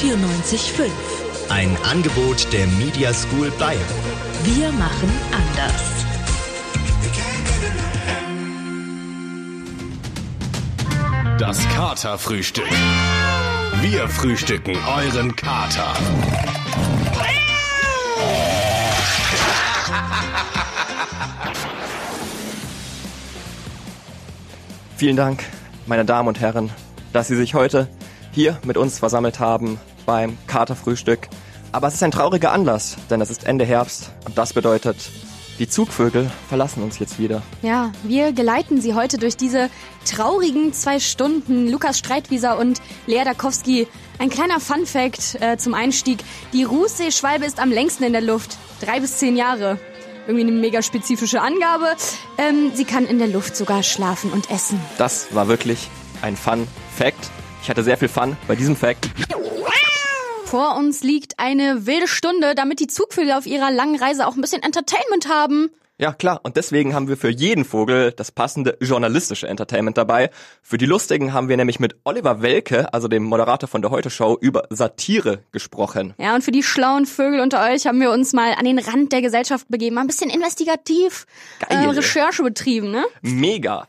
94.5. Ein Angebot der Media School Bayern. Wir machen anders. Das Katerfrühstück. Wir frühstücken euren Kater. Vielen Dank, meine Damen und Herren, dass Sie sich heute hier mit uns versammelt haben beim Katerfrühstück. Aber es ist ein trauriger Anlass, denn es ist Ende Herbst und das bedeutet, die Zugvögel verlassen uns jetzt wieder. Ja, wir geleiten Sie heute durch diese traurigen zwei Stunden. Lukas Streitwieser und Lea Dakowski. Ein kleiner Fun-Fact äh, zum Einstieg. Die Rußseeschwalbe ist am längsten in der Luft. Drei bis zehn Jahre. Irgendwie eine mega spezifische Angabe. Ähm, sie kann in der Luft sogar schlafen und essen. Das war wirklich ein Fun-Fact. Ich hatte sehr viel Fun bei diesem Fact. Vor uns liegt eine wilde Stunde, damit die Zugvögel auf ihrer langen Reise auch ein bisschen Entertainment haben. Ja, klar. Und deswegen haben wir für jeden Vogel das passende journalistische Entertainment dabei. Für die Lustigen haben wir nämlich mit Oliver Welke, also dem Moderator von der Heute Show, über Satire gesprochen. Ja, und für die schlauen Vögel unter euch haben wir uns mal an den Rand der Gesellschaft begeben, mal ein bisschen investigativ äh, Geil. Recherche betrieben, ne? Mega.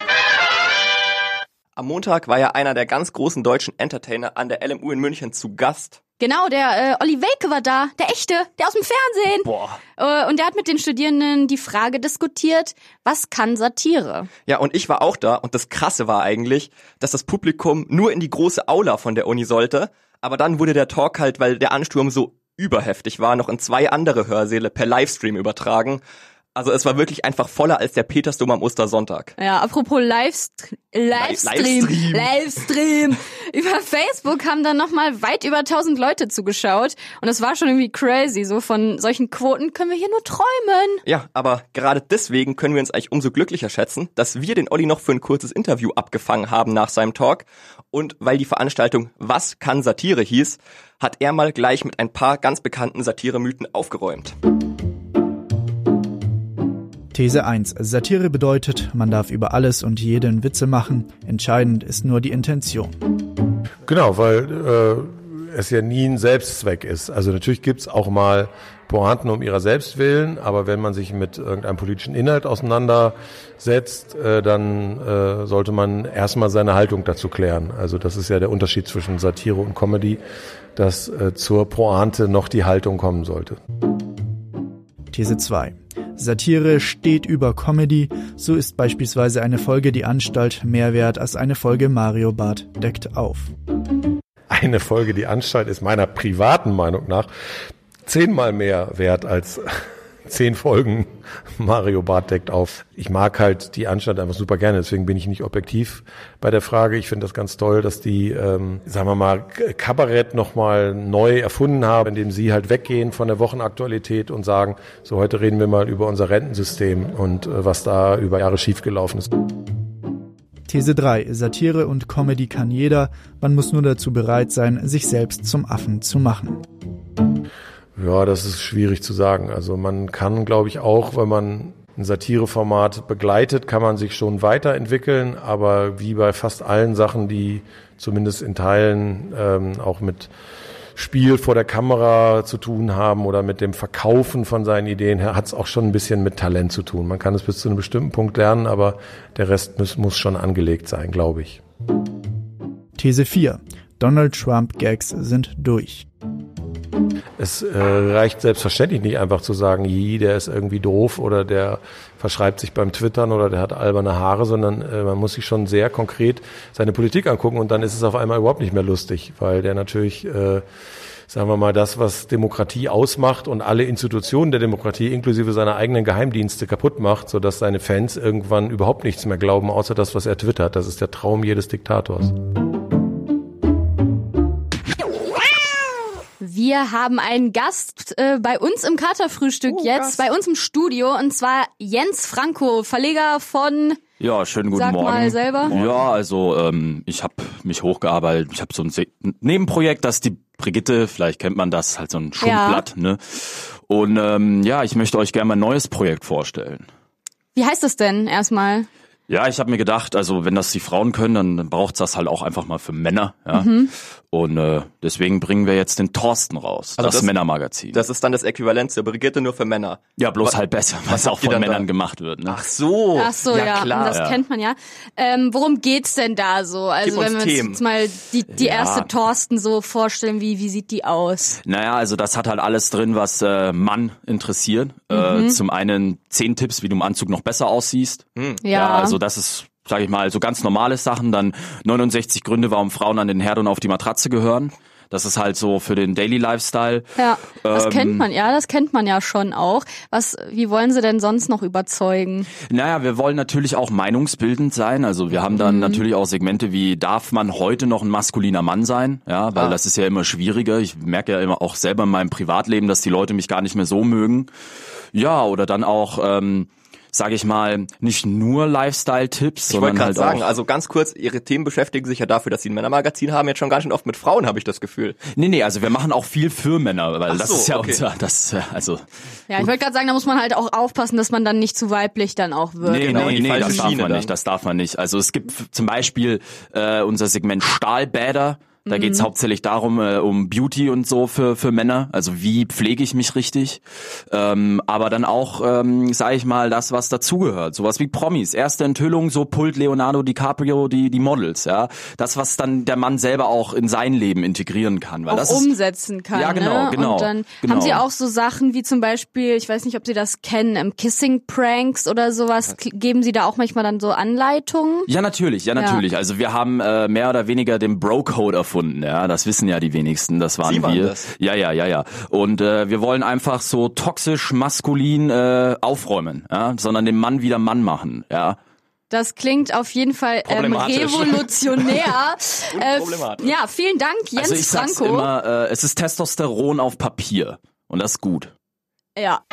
Am Montag war ja einer der ganz großen deutschen Entertainer an der LMU in München zu Gast. Genau, der äh, Olli Welke war da, der echte, der aus dem Fernsehen. Boah. Äh, und der hat mit den Studierenden die Frage diskutiert, was kann Satire? Ja, und ich war auch da und das Krasse war eigentlich, dass das Publikum nur in die große Aula von der Uni sollte, aber dann wurde der Talk halt, weil der Ansturm so überheftig war, noch in zwei andere Hörsäle per Livestream übertragen. Also es war wirklich einfach voller als der Petersdom am Ostersonntag. Ja, apropos Livest Livestream, Livestream. Livestream. über Facebook haben dann nochmal weit über 1000 Leute zugeschaut und es war schon irgendwie crazy. So von solchen Quoten können wir hier nur träumen. Ja, aber gerade deswegen können wir uns eigentlich umso glücklicher schätzen, dass wir den Olli noch für ein kurzes Interview abgefangen haben nach seinem Talk. Und weil die Veranstaltung Was kann Satire hieß, hat er mal gleich mit ein paar ganz bekannten Satiremythen aufgeräumt. These 1. Satire bedeutet, man darf über alles und jeden Witze machen. Entscheidend ist nur die Intention. Genau, weil äh, es ja nie ein Selbstzweck ist. Also natürlich gibt's auch mal Pointen um ihrer selbst willen, aber wenn man sich mit irgendeinem politischen Inhalt auseinandersetzt, äh, dann äh, sollte man erstmal seine Haltung dazu klären. Also das ist ja der Unterschied zwischen Satire und Comedy, dass äh, zur Pointe noch die Haltung kommen sollte. These 2. Satire steht über Comedy, so ist beispielsweise eine Folge Die Anstalt mehr wert als eine Folge Mario Bart deckt auf. Eine Folge Die Anstalt ist meiner privaten Meinung nach zehnmal mehr wert als zehn Folgen Mario Bart deckt auf. Ich mag halt die Anstalt einfach super gerne, deswegen bin ich nicht objektiv bei der Frage. Ich finde das ganz toll, dass die, ähm, sagen wir mal, Kabarett nochmal neu erfunden haben, indem sie halt weggehen von der Wochenaktualität und sagen, so heute reden wir mal über unser Rentensystem und äh, was da über Jahre schiefgelaufen ist. These 3. Satire und Comedy kann jeder, man muss nur dazu bereit sein, sich selbst zum Affen zu machen. Ja, das ist schwierig zu sagen. Also man kann, glaube ich, auch, wenn man ein Satireformat begleitet, kann man sich schon weiterentwickeln, aber wie bei fast allen Sachen, die zumindest in Teilen ähm, auch mit Spiel vor der Kamera zu tun haben oder mit dem Verkaufen von seinen Ideen, hat es auch schon ein bisschen mit Talent zu tun. Man kann es bis zu einem bestimmten Punkt lernen, aber der Rest muss, muss schon angelegt sein, glaube ich. These 4. Donald Trump Gags sind durch. Es äh, reicht selbstverständlich nicht einfach zu sagen, je, der ist irgendwie doof oder der verschreibt sich beim Twittern oder der hat alberne Haare, sondern äh, man muss sich schon sehr konkret seine Politik angucken und dann ist es auf einmal überhaupt nicht mehr lustig, weil der natürlich, äh, sagen wir mal, das, was Demokratie ausmacht und alle Institutionen der Demokratie inklusive seiner eigenen Geheimdienste kaputt macht, sodass seine Fans irgendwann überhaupt nichts mehr glauben, außer das, was er twittert. Das ist der Traum jedes Diktators. Wir haben einen Gast äh, bei uns im Katerfrühstück Oh, jetzt, Gast. bei uns im Studio, und zwar Jens Franco, Verleger von Ja, schönen guten Sag Morgen. mal selber. Ja, also ähm, ich habe mich hochgearbeitet. Ich habe so ein Se Nebenprojekt, das ist die Brigitte, vielleicht kennt man das, halt so ein Schundblatt. Ne? Und ähm, ja, ich möchte euch gerne mal ein neues Projekt vorstellen. Wie heißt das denn erstmal? Ja, ich habe mir gedacht, also wenn das die Frauen können, dann, dann braucht's das halt auch einfach mal für Männer. Ja? Mhm. Und äh, deswegen bringen wir jetzt den Thorsten raus, Also das, das- Männermagazin. Das ist dann das Äquivalent zur Brigitte nur für Männer. ja, bloß Was- halt besser, was was auch von dann Männern da? gemacht wird. Ne? Ach so. Ach so, ja, klar. das ja. kennt man ja. Ähm, worum geht's denn da so? Also wenn wir uns Themen. jetzt mal die, die Ja. erste Thorsten so vorstellen, wie, wie sieht die aus? Naja, also das hat halt alles drin, was äh, Mann interessiert. Mhm. Äh, zum einen zehn Tipps, wie du im Anzug noch besser aussiehst. Ja. also das ist, sage ich mal, so ganz normale Sachen. Dann 69 Gründe, warum Frauen an den Herd und auf die Matratze gehören. Das ist halt so für den Daily Lifestyle. Ja, das Ähm, kennt man, ja, das kennt man ja schon auch. Was, wie wollen sie denn sonst noch überzeugen? Naja, wir wollen natürlich auch meinungsbildend sein. Also wir haben dann natürlich auch Segmente wie, darf man heute noch ein maskuliner Mann sein? Ja, weil das ist ja immer schwieriger. Ich merke ja immer auch selber in meinem Privatleben, dass die Leute mich gar nicht mehr so mögen. Ja, oder dann auch, ähm, sage ich mal, nicht nur Lifestyle-Tipps, Ich wollte sondern gerade halt sagen, auch... also ganz kurz, Ihre Themen beschäftigen sich ja dafür, dass Sie ein Männermagazin haben, jetzt schon ganz schön oft mit Frauen, habe ich das Gefühl. Nee, nee, also wir machen auch viel für Männer, weil Ach das so, ist ja okay. unser, das, äh, also... Ja, ich wollte gerade sagen, da muss man halt auch aufpassen, dass man dann nicht zu weiblich dann auch wird. Nee, genau, nee, nee, das darf man dann. nicht, das darf man nicht. Also es gibt zum Beispiel äh, unser Segment Stahlbäder. Da geht's hauptsächlich darum, äh, um Beauty und so für, für Männer. Also wie pflege ich mich richtig. Ähm, aber dann auch, ähm, sage ich mal, das, was dazugehört. Sowas wie Promis. Erste Enthüllung, so pult Leonardo DiCaprio die, die Models. ja. Das, was dann der Mann selber auch in sein Leben integrieren kann. Weil auch das ist, umsetzen kann. Ja, genau, ne? genau, Und dann genau. haben sie auch so Sachen wie zum Beispiel, ich weiß nicht, ob Sie das kennen, ähm, Kissing Pranks oder sowas. Geben Sie da auch manchmal dann so Anleitungen? Ja, natürlich, ja, natürlich. Also wir haben äh, mehr oder weniger den Bro-Code erfunden, ja. Das wissen ja die wenigsten, das waren Sie waren wir. das. Ja, ja, ja, ja. Und äh, wir wollen einfach so toxisch maskulin äh, aufräumen, ja, sondern den Mann wieder Mann machen, ja. Das klingt auf jeden Fall ähm, revolutionär. äh, ja, vielen Dank, Jens also ich sag's Franco. immer, äh, es ist Testosteron auf Papier und das ist gut. Ja.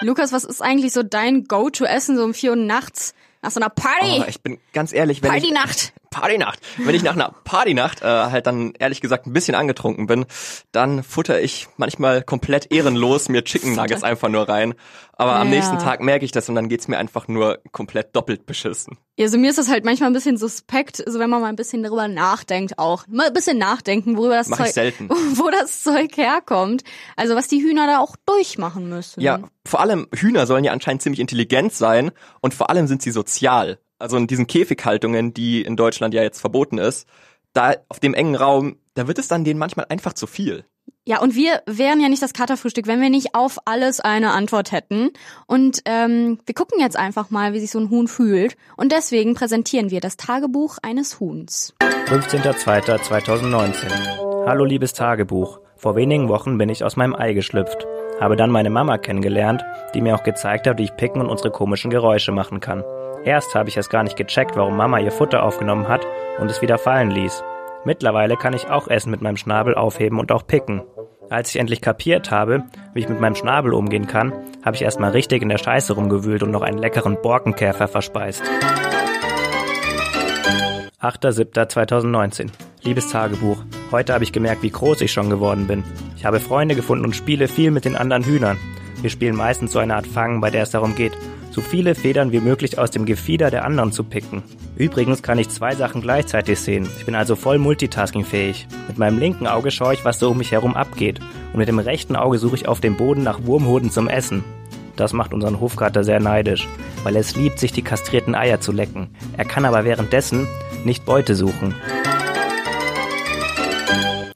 Lukas, was ist eigentlich so dein Go-to-Essen so um vier Uhr nachts nach so einer Party? Oh, ich bin ganz ehrlich, wenn ich, Partynacht. Partynacht. Wenn ich nach einer Partynacht äh, halt dann ehrlich gesagt ein bisschen angetrunken bin, dann futter ich manchmal komplett ehrenlos mir Chicken Nuggets einfach nur rein. Aber am Ja. nächsten Tag merke ich das und dann geht's mir einfach nur komplett doppelt beschissen. Ja, so mir ist das halt manchmal ein bisschen suspekt, so wenn man mal ein bisschen darüber nachdenkt auch. Mal ein bisschen nachdenken, worüber das Mach ich Zeug, selten. wo das Zeug herkommt. Also was die Hühner da auch durchmachen müssen. Ja, vor allem Hühner sollen ja anscheinend ziemlich intelligent sein und vor allem sind sie sozial. Also in diesen Käfighaltungen, die in Deutschland ja jetzt verboten ist, da auf dem engen Raum, da wird es dann denen manchmal einfach zu viel. Ja, und wir wären ja nicht das Katerfrühstück, wenn wir nicht auf alles eine Antwort hätten. Und ähm, wir gucken jetzt einfach mal, wie sich so ein Huhn fühlt. Und deswegen präsentieren wir das Tagebuch eines Huhns. 15.02.2019. Hallo liebes Tagebuch. Vor wenigen Wochen bin ich aus meinem Ei geschlüpft. Habe dann meine Mama kennengelernt, die mir auch gezeigt hat, wie ich picken und unsere komischen Geräusche machen kann. Erst habe ich es gar nicht gecheckt, warum Mama ihr Futter aufgenommen hat und es wieder fallen ließ. Mittlerweile kann ich auch Essen mit meinem Schnabel aufheben und auch picken. Als ich endlich kapiert habe, wie ich mit meinem Schnabel umgehen kann, habe ich erstmal richtig in der Scheiße rumgewühlt und noch einen leckeren Borkenkäfer verspeist. 8.7.2019. Liebes Tagebuch. Heute habe ich gemerkt, wie groß ich schon geworden bin. Ich habe Freunde gefunden und spiele viel mit den anderen Hühnern. Wir spielen meistens so eine Art Fangen, bei der es darum geht, so viele Federn wie möglich aus dem Gefieder der anderen zu picken. Übrigens kann ich zwei Sachen gleichzeitig sehen. Ich bin also voll multitaskingfähig. Mit meinem linken Auge schaue ich, was so um mich herum abgeht. Und mit dem rechten Auge suche ich auf dem Boden nach Wurmhoden zum Essen. Das macht unseren Hofkater sehr neidisch, weil er es liebt, sich die kastrierten Eier zu lecken. Er kann aber währenddessen nicht Beute suchen.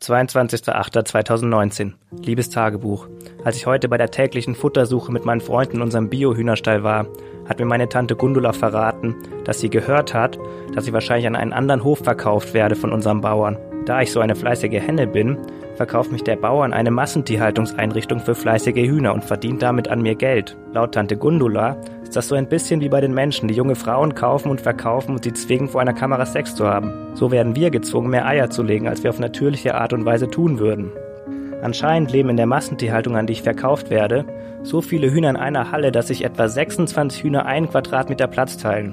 22.08.2019. Liebes Tagebuch. Als ich heute bei der täglichen Futtersuche mit meinen Freunden in unserem Bio-Hühnerstall war, hat mir meine Tante Gundula verraten, dass sie gehört hat, dass ich wahrscheinlich an einen anderen Hof verkauft werde von unserem Bauern. Da ich so eine fleißige Henne bin, verkauft mich der Bauer an eine Massentierhaltungseinrichtung für fleißige Hühner und verdient damit an mir Geld. Laut Tante Gundula ist das so ein bisschen wie bei den Menschen, die junge Frauen kaufen und verkaufen und sie zwingen, vor einer Kamera Sex zu haben. So werden wir gezwungen, mehr Eier zu legen, als wir auf natürliche Art und Weise tun würden. Anscheinend leben in der Massentierhaltung, an die ich verkauft werde, so viele Hühner in einer Halle, dass sich etwa 26 Hühner einen Quadratmeter Platz teilen.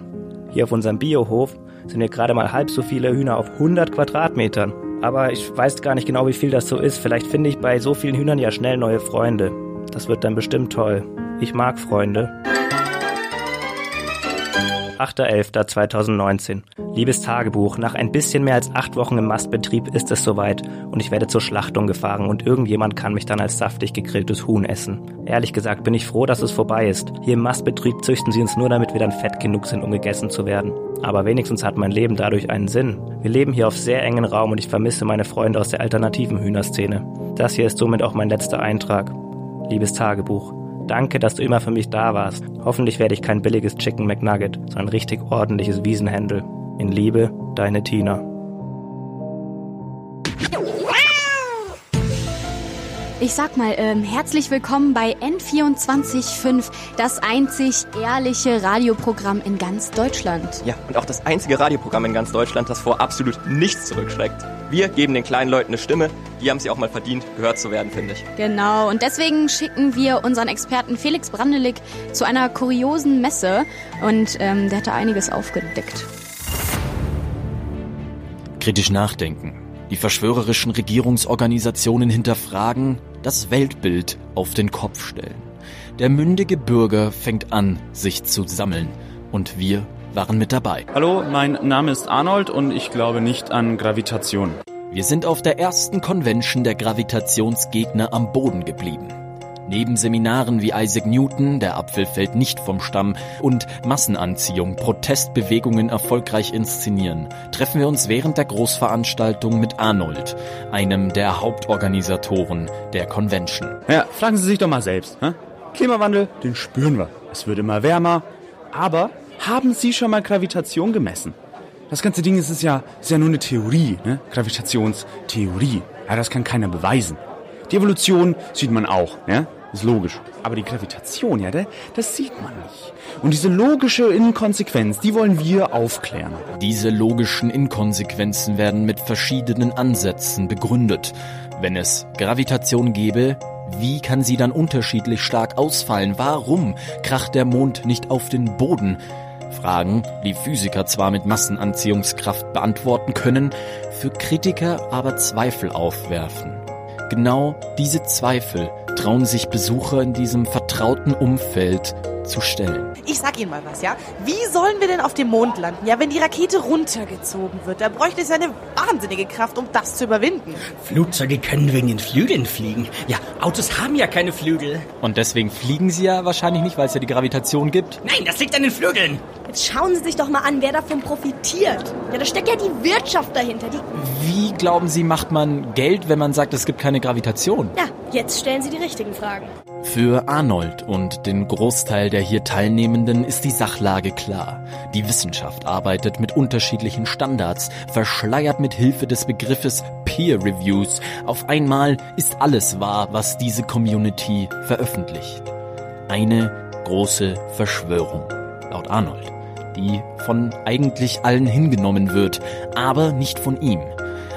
Hier auf unserem Biohof sind wir gerade mal halb so viele Hühner auf 100 Quadratmetern. Aber ich weiß gar nicht genau, wie viel das so ist. Vielleicht finde ich bei so vielen Hühnern ja schnell neue Freunde. Das wird dann bestimmt toll. Ich mag Freunde. 8.11.2019. Liebes Tagebuch, nach ein bisschen mehr als acht Wochen im Mastbetrieb ist es soweit und ich werde zur Schlachtung gefahren und irgendjemand kann mich dann als saftig gegrilltes Huhn essen. Ehrlich gesagt bin ich froh, dass es vorbei ist. Hier im Mastbetrieb züchten sie uns nur, damit wir dann fett genug sind, um gegessen zu werden. Aber wenigstens hat mein Leben dadurch einen Sinn. Wir leben hier auf sehr engen Raum und ich vermisse meine Freunde aus der alternativen Hühnerszene. Das hier ist somit auch mein letzter Eintrag. Liebes Tagebuch. Danke, dass du immer für mich da warst. Hoffentlich werde ich kein billiges Chicken McNugget, sondern ein richtig ordentliches Wiesenhändel. In Liebe, deine Tina. Ich sag mal, ähm, herzlich willkommen bei N24.5, das einzig ehrliche Radioprogramm in ganz Deutschland. Ja, und auch das einzige Radioprogramm in ganz Deutschland, das vor absolut nichts zurückschreckt. Wir geben den kleinen Leuten eine Stimme, die haben sie auch mal verdient, gehört zu werden, finde ich. Genau, und deswegen schicken wir unseren Experten Felix Brandelig zu einer kuriosen Messe und ähm, der hat da einiges aufgedeckt. Kritisch nachdenken. Die verschwörerischen Regierungsorganisationen hinterfragen, das Weltbild auf den Kopf stellen. Der mündige Bürger fängt an, sich zu sammeln. Und wir waren mit dabei. Hallo, mein Name ist Arnold und ich glaube nicht an Gravitation. Wir sind auf der ersten Convention der Gravitationsgegner am Boden geblieben. Neben Seminaren wie Isaac Newton, der Apfel fällt nicht vom Stamm und Massenanziehung, Protestbewegungen erfolgreich inszenieren, treffen wir uns während der Großveranstaltung mit Arnold, einem der Hauptorganisatoren der Convention. Ja, fragen Sie sich doch mal selbst. Hä? Klimawandel, den spüren wir. Es wird immer wärmer. Aber haben Sie schon mal Gravitation gemessen? Das ganze Ding ist, ist, ja, ist ja nur eine Theorie, ne? Gravitationstheorie. Ja, das kann keiner beweisen. Die Evolution sieht man auch, ja? Ist logisch. Aber die Gravitation, ja, das sieht man nicht. Und diese logische Inkonsequenz, die wollen wir aufklären. Diese logischen Inkonsequenzen werden mit verschiedenen Ansätzen begründet. Wenn es Gravitation gäbe, wie kann sie dann unterschiedlich stark ausfallen? Warum kracht der Mond nicht auf den Boden? Fragen, die Physiker zwar mit Massenanziehungskraft beantworten können, für Kritiker aber Zweifel aufwerfen. Genau diese Zweifel trauen sich Besucher in diesem vertrauten Umfeld zu stellen. Ich sag Ihnen mal was, ja? Wie sollen wir denn auf dem Mond landen, ja, wenn die Rakete runtergezogen wird? Da bräuchte es ja eine wahnsinnige Kraft, um das zu überwinden. Flugzeuge können wegen den Flügeln fliegen. Ja, Autos haben ja keine Flügel. Und deswegen fliegen sie ja wahrscheinlich nicht, weil es ja die Gravitation gibt. Nein, das liegt an den Flügeln. Jetzt schauen Sie sich doch mal an, wer davon profitiert. Ja, da steckt ja die Wirtschaft dahinter. Die Wie glauben Sie, macht man Geld, wenn man sagt, es gibt keine Gravitation? ja, jetzt stellen Sie die richtigen Fragen. Für Arnold und den Großteil der hier Teilnehmenden ist die Sachlage klar. Die Wissenschaft arbeitet mit unterschiedlichen Standards, verschleiert mit Hilfe des Begriffes Peer Reviews. Auf einmal ist alles wahr, was diese Community veröffentlicht. Eine große Verschwörung, laut Arnold, die von eigentlich allen hingenommen wird, aber nicht von ihm.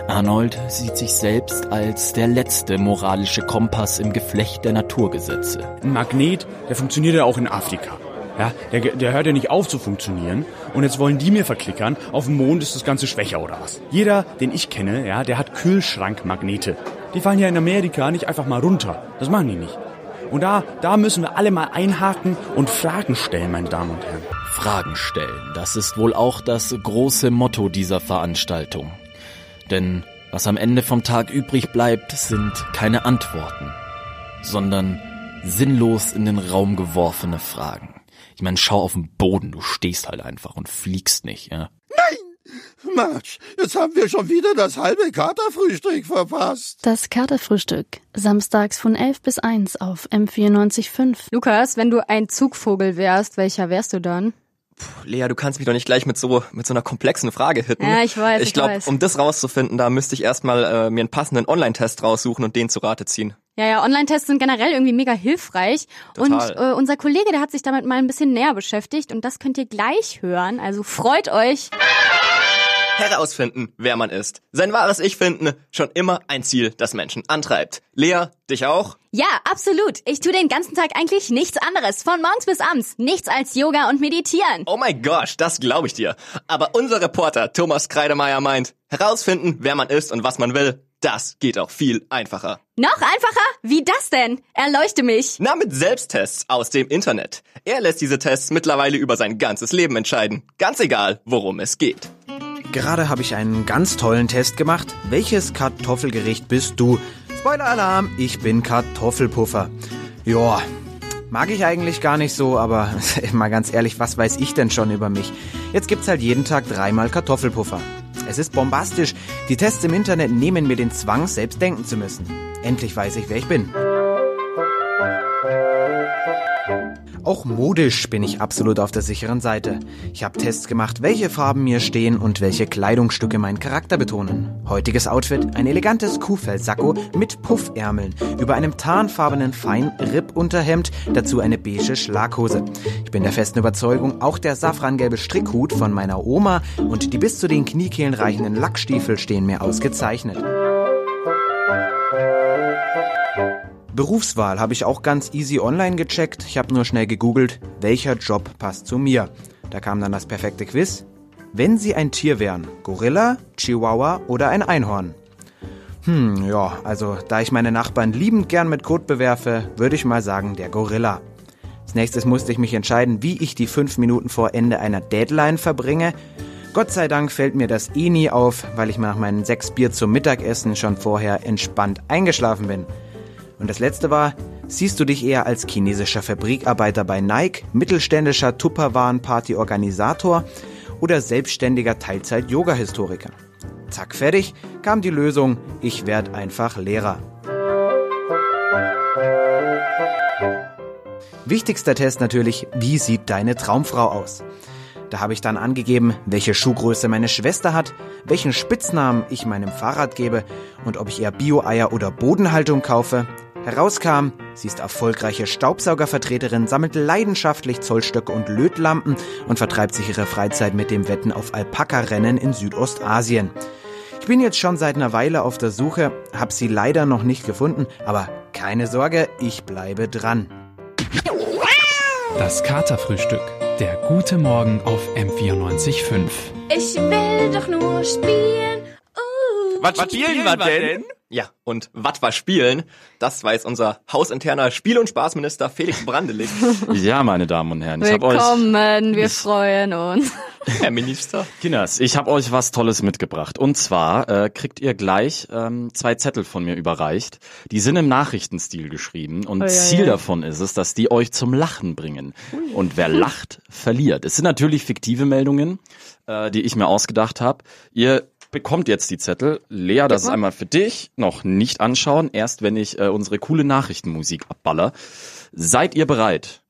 Arnold sieht sich selbst als der letzte moralische Kompass im Geflecht der Naturgesetze. Ein Magnet, der funktioniert ja auch in Afrika. Ja, der, der hört ja nicht auf zu funktionieren. Und jetzt wollen die mir verklickern, auf dem Mond ist das Ganze schwächer oder was? Jeder, den ich kenne, ja, der hat Kühlschrankmagnete. Die fallen ja in Amerika nicht einfach mal runter. Das machen die nicht. Und da, da müssen wir alle mal einhaken und Fragen stellen, meine Damen und Herren. Fragen stellen, das ist wohl auch das große Motto dieser Veranstaltung. Denn was am Ende vom Tag übrig bleibt, sind keine Antworten, sondern sinnlos in den Raum geworfene Fragen. Ich meine, schau auf den Boden, du stehst halt einfach und fliegst nicht, ja. Mensch, jetzt haben wir schon wieder das halbe Katerfrühstück verpasst. Das Katerfrühstück. Samstags von 11 bis 1 auf M94.5. Lukas, wenn du ein Zugvogel wärst, welcher wärst du dann? Lea, du kannst mich doch nicht gleich mit so mit so einer komplexen Frage hitten. Ja, ich weiß. Ich ich glaube, um das rauszufinden, da müsste ich erstmal äh, mir einen passenden Online-Test raussuchen und den zu Rate ziehen. Ja, ja, Online-Tests sind generell irgendwie mega hilfreich. Total. Und äh, unser Kollege, der hat sich damit mal ein bisschen näher beschäftigt und das könnt ihr gleich hören. Also freut euch. Herausfinden, wer man ist. Sein wahres Ich finden, schon immer ein Ziel, das Menschen antreibt. Lea, dich auch? Ja, absolut. Ich tue den ganzen Tag eigentlich nichts anderes. Von morgens bis abends. Nichts als Yoga und Meditieren. Oh mein Gosh, das glaube ich dir. Aber unser Reporter Thomas Kreidemeier meint, herausfinden, wer man ist und was man will, Das geht auch viel einfacher. Noch einfacher? Wie das denn? Erleuchte mich. Na, mit Selbsttests aus dem Internet. Er lässt diese Tests mittlerweile über sein ganzes Leben entscheiden. Ganz egal, worum es geht. Gerade habe ich einen ganz tollen Test gemacht. Welches Kartoffelgericht bist du? Spoiler-Alarm, ich bin Kartoffelpuffer. Joa, mag ich eigentlich gar nicht so, aber mal ganz ehrlich, was weiß ich denn schon über mich? Jetzt gibt's halt jeden Tag dreimal Kartoffelpuffer. Es ist bombastisch. Die Tests im Internet nehmen mir den Zwang, selbst denken zu müssen. Endlich weiß ich, wer ich bin. Auch modisch bin ich absolut auf der sicheren Seite. Ich habe Tests gemacht, welche Farben mir stehen und welche Kleidungsstücke meinen Charakter betonen. Heutiges Outfit, ein elegantes Kuhfellsacko mit Puffärmeln, über einem tarnfarbenen Fein-Rippunterhemd, dazu eine beige Schlaghose. Ich bin der festen Überzeugung, auch der safrangelbe Strickhut von meiner Oma und die bis zu den Kniekehlen reichenden Lackstiefel stehen mir ausgezeichnet. Berufswahl habe ich auch ganz easy online gecheckt. Ich habe nur schnell gegoogelt, welcher Job passt zu mir. Da kam dann das perfekte Quiz. Wenn Sie ein Tier wären, Gorilla, Chihuahua oder ein Einhorn? Hm, ja, also da ich meine Nachbarn liebend gern mit Kot bewerfe, würde ich mal sagen, der Gorilla. Als nächstes musste ich mich entscheiden, wie ich die fünf Minuten vor Ende einer Deadline verbringe. Gott sei Dank fällt mir das eh nie auf, weil ich nach meinen sechs Bier zum Mittagessen schon vorher entspannt eingeschlafen bin. Und das letzte war, siehst du dich eher als chinesischer Fabrikarbeiter bei Nike, mittelständischer Tupperwaren-Party-Organisator oder selbstständiger Teilzeit-Yoga-Historiker? Zack, fertig, kam die Lösung, ich werd einfach Lehrer. Wichtigster Test natürlich, wie sieht deine Traumfrau aus? Da habe ich dann angegeben, welche Schuhgröße meine Schwester hat, welchen Spitznamen ich meinem Fahrrad gebe und ob ich eher Bio-Eier oder Bodenhaltung kaufe. Herauskam, sie ist erfolgreiche Staubsaugervertreterin, sammelt leidenschaftlich Zollstöcke und Lötlampen und vertreibt sich ihre Freizeit mit dem Wetten auf Alpaka-Rennen in Südostasien. Ich bin jetzt schon seit einer Weile auf der Suche, hab sie leider noch nicht gefunden, aber keine Sorge, ich bleibe dran. Das Katerfrühstück. Der gute Morgen auf M94.5. Ich will doch nur spielen. Uh. Was spielen wir denn? Ja, und was war spielen? Das weiß unser hausinterner Spiel- und Spaßminister Felix Brandelig. ja, meine Damen und Herren, ich habe euch... Willkommen, wir freuen uns. Herr Minister. Kinders, ich habe euch was Tolles mitgebracht. Und zwar äh, kriegt ihr gleich ähm, zwei Zettel von mir überreicht. Die sind im Nachrichtenstil geschrieben. Und Oh, ja, Ziel ja. davon ist es, dass die euch zum Lachen bringen. Und wer lacht, verliert. Es sind natürlich fiktive Meldungen, äh, die ich mir ausgedacht habe. Ihr bekommt jetzt die Zettel. Lea, das ist einmal für dich. Noch nicht anschauen. Erst wenn ich äh, unsere coole Nachrichtenmusik abballer. Seid ihr bereit?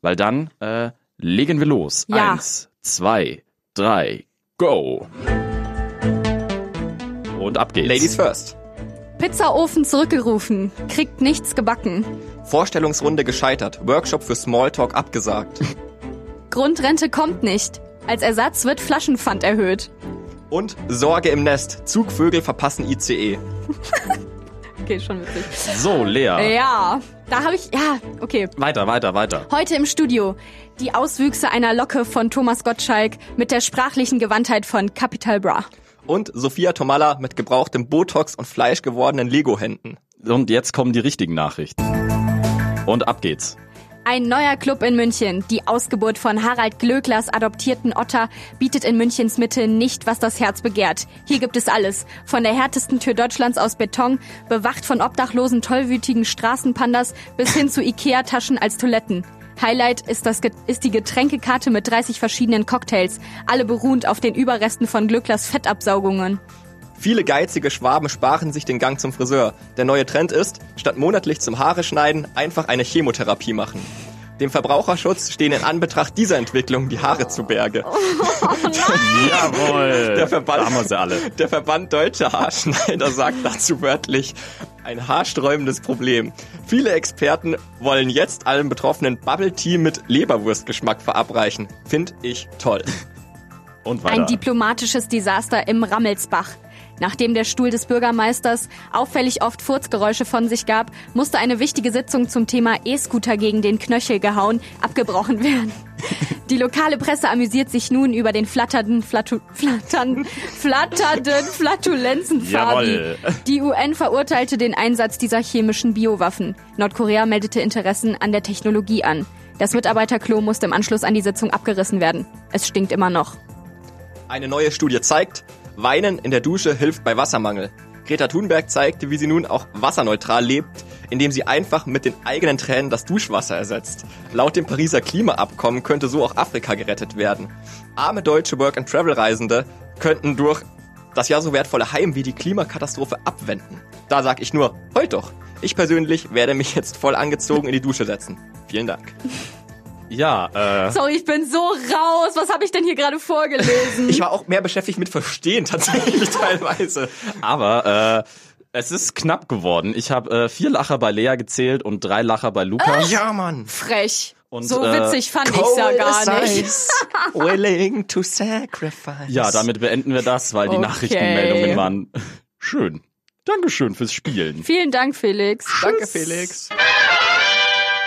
Weil dann äh, legen wir los. Ja. Eins, zwei, drei, go. Und ab geht's. Ladies first. Pizzaofen zurückgerufen, kriegt nichts gebacken. Vorstellungsrunde gescheitert. Workshop für Smalltalk abgesagt. Grundrente kommt nicht. Als Ersatz wird Flaschenpfand erhöht. Und Sorge im Nest. Zugvögel verpassen. ICE. Okay, schon witzig. So, Lea. Ja, da habe ich, ja, okay. Weiter, weiter, weiter. Heute im Studio die Auswüchse einer Locke von Thomas Gottschalk mit der sprachlichen Gewandtheit von Capital Bra. Und Sophia Tomalla mit gebrauchtem Botox und Fleisch gewordenen Lego-Händen. Und jetzt kommen die richtigen Nachrichten. Und ab geht's. Ein neuer Club in München, die Ausgeburt von Harald Glöcklers adoptierten Otter, bietet in Münchens Mitte nicht, was das Herz begehrt. Hier gibt es alles. Von der härtesten Tür Deutschlands aus Beton, bewacht von obdachlosen, tollwütigen Straßenpandas bis hin zu Ikea-Taschen als Toiletten. Highlight ist, das, ist die Getränkekarte mit 30 verschiedenen Cocktails, alle beruhend auf den Überresten von Glöcklers Fettabsaugungen. Viele geizige Schwaben sparen sich den Gang zum Friseur. Der neue Trend ist, statt monatlich zum Haare schneiden, einfach eine Chemotherapie machen. Dem Verbraucherschutz stehen in Anbetracht dieser Entwicklung die Haare zu Berge. Jawohl. Der Verband, haben wir sie alle. der Verband Deutscher Haarschneider sagt dazu wörtlich, ein haarsträubendes Problem. Viele Experten wollen jetzt allen Betroffenen Bubble Tea mit Leberwurstgeschmack verabreichen. Find ich toll. Und weiter. Ein diplomatisches Desaster im Rammelsbach. Nachdem der Stuhl des Bürgermeisters auffällig oft Furzgeräusche von sich gab, musste eine wichtige Sitzung zum Thema E-Scooter gegen den Knöchel gehauen abgebrochen werden. Die lokale Presse amüsiert sich nun über den flatternden, Flatu, flattern, flatternden Flatulenzen Fabi. Die UN verurteilte den Einsatz dieser chemischen Biowaffen. Nordkorea meldete Interessen an der Technologie an. Das Mitarbeiterklo musste im Anschluss an die Sitzung abgerissen werden. Es stinkt immer noch. Eine neue Studie zeigt, Weinen in der Dusche hilft bei Wassermangel. Greta Thunberg zeigte, wie sie nun auch wasserneutral lebt, indem sie einfach mit den eigenen Tränen das Duschwasser ersetzt. Laut dem Pariser Klimaabkommen könnte so auch Afrika gerettet werden. Arme deutsche Work-and-Travel-Reisende könnten durch das ja so wertvolle Heimweh die Klimakatastrophe abwenden. Da sag ich nur, heut doch. Ich persönlich werde mich jetzt voll angezogen in die Dusche setzen. Vielen Dank. Ja, äh. Sorry, ich bin so raus. Was habe ich denn hier gerade vorgelesen? Ich war auch mehr beschäftigt mit Verstehen tatsächlich teilweise. Aber äh, es ist knapp geworden. Ich habe äh, vier Lacher bei Lea gezählt und drei Lacher bei Lukas. Ja, Mann. Frech. Und, so äh, witzig fand ich's ja gar nicht. Willing to sacrifice. Ja, damit beenden wir das, weil die Okay. Nachrichtenmeldungen waren schön. Dankeschön fürs Spielen. Vielen Dank, Felix. Danke, Felix.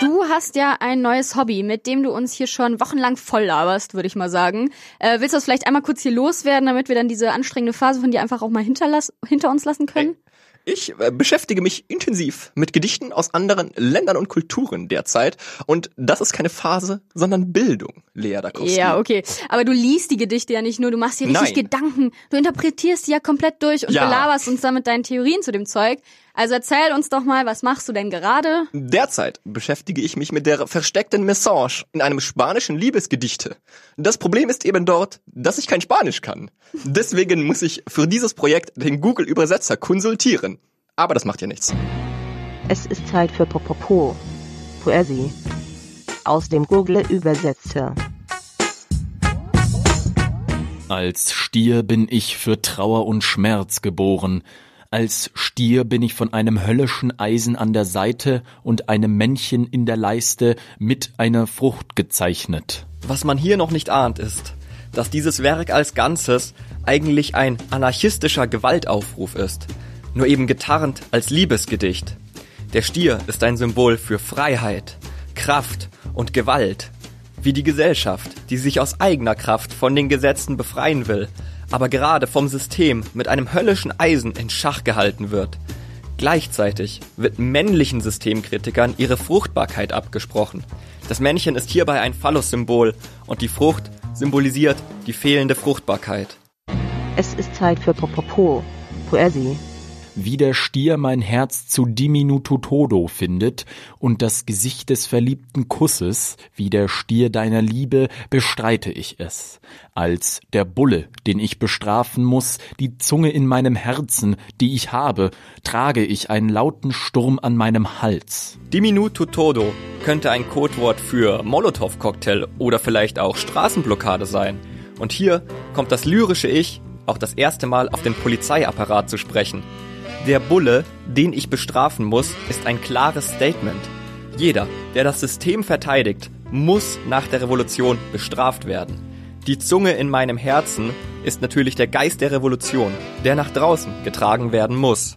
Du hast ja ein neues Hobby, mit dem du uns hier schon wochenlang voll laberst, würde ich mal sagen. Äh, willst du das vielleicht einmal kurz hier loswerden, damit wir dann diese anstrengende Phase von dir einfach auch mal hinter uns lassen können? Ich äh, beschäftige mich intensiv mit Gedichten aus anderen Ländern und Kulturen derzeit. Und das ist keine Phase, sondern Bildung, Lea Dakowski. Ja, okay. Aber du liest die Gedichte ja nicht nur, du machst dir richtig Nein. Gedanken. Du interpretierst die ja komplett durch und Ja. belaberst uns dann mit deinen Theorien zu dem Zeug. Also erzähl uns doch mal, was machst du denn gerade? Derzeit beschäftige ich mich mit der versteckten Message in einem spanischen Liebesgedichte. Das Problem ist eben dort, dass ich kein Spanisch kann. Deswegen muss ich für dieses Projekt den Google-Übersetzer konsultieren. Aber das macht ja nichts. Es ist Zeit für Popopo. Poesie. Aus dem Google übersetzte. Als Stier bin ich für Trauer und Schmerz geboren. Als Stier bin ich von einem höllischen Eisen an der Seite und einem Männchen in der Leiste mit einer Frucht gezeichnet. Was man hier noch nicht ahnt ist, dass dieses Werk als Ganzes eigentlich ein anarchistischer Gewaltaufruf ist, nur eben getarnt als Liebesgedicht. Der Stier ist ein Symbol für Freiheit, Kraft und Gewalt, wie die Gesellschaft, die sich aus eigener Kraft von den Gesetzen befreien will, aber gerade vom System mit einem höllischen Eisen in Schach gehalten wird. Gleichzeitig wird männlichen Systemkritikern ihre Fruchtbarkeit abgesprochen. Das Männchen ist hierbei ein Phallus-Symbol und die Frucht symbolisiert die fehlende Fruchtbarkeit. Es ist Zeit für Popopo. Poesie. Wie der Stier mein Herz zu diminuto todo findet und das Gesicht des verliebten Kusses, wie der Stier deiner Liebe, bestreite ich es. Als der Bulle, den ich bestrafen muss, die Zunge in meinem Herzen, die ich habe, trage ich einen lauten Sturm an meinem Hals. Diminuto todo könnte ein Codewort für Molotow-Cocktail oder vielleicht auch Straßenblockade sein. Und hier kommt das lyrische Ich auch das erste Mal auf den Polizeiapparat zu sprechen. Der Bulle, den ich bestrafen muss, ist ein klares Statement. Jeder, der das System verteidigt, muss nach der Revolution bestraft werden. Die Zunge in meinem Herzen ist natürlich der Geist der Revolution, der nach draußen getragen werden muss.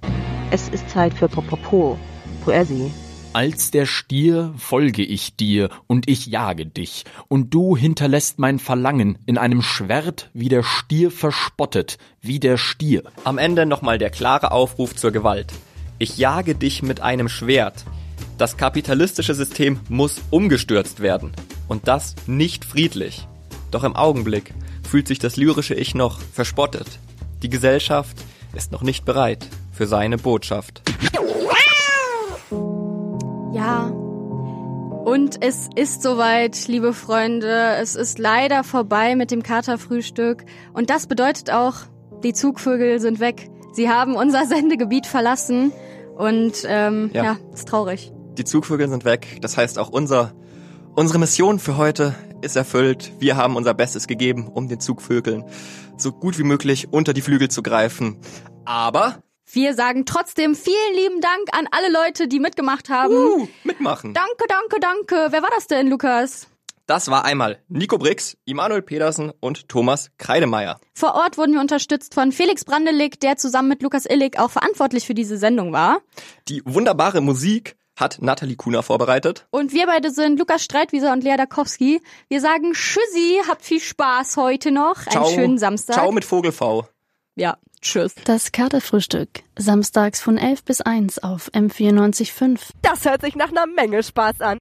Es ist Zeit für Popopo. Poesie. Als der Stier folge ich dir und ich jage dich, und du hinterlässt mein Verlangen in einem Schwert, wie der Stier verspottet, wie der Stier. Am Ende nochmal der klare Aufruf zur Gewalt. Ich jage dich mit einem Schwert. Das kapitalistische System muss umgestürzt werden. Und das nicht friedlich. Doch im Augenblick fühlt sich das lyrische Ich noch verspottet. Die Gesellschaft ist noch nicht bereit für seine Botschaft. Ja. Und es ist soweit, liebe Freunde. Es ist leider vorbei mit dem Katerfrühstück. Und das bedeutet auch, die Zugvögel sind weg. Sie haben unser Sendegebiet verlassen. Und ähm, ja. Ja. ist traurig. Die Zugvögel sind weg. Das heißt, auch unser, unsere Mission für heute ist erfüllt. Wir haben unser Bestes gegeben, um den Zugvögeln so gut wie möglich unter die Flügel zu greifen. Aber Wir sagen trotzdem vielen lieben Dank an alle Leute, die mitgemacht haben. Uh, mitmachen. Danke, danke, danke. Wer war das denn, Lukas? Das war einmal Nico Brix, Immanuel Pedersen und Thomas Kreidemeier. Vor Ort wurden wir unterstützt von Felix Brandelig, der zusammen mit Lukas Illig auch verantwortlich für diese Sendung war. Die wunderbare Musik hat Nathalie Kuhner vorbereitet. Und wir beide sind Lukas Streitwieser und Lea Dakowski. Wir sagen Tschüssi, habt viel Spaß heute noch. Ciao. Einen schönen Samstag. Ciao mit Vogel V. Ja, tschüss. Das Katerfrühstück. Samstags von 11 bis 1 auf M94.5. Das hört sich nach einer Menge Spaß an.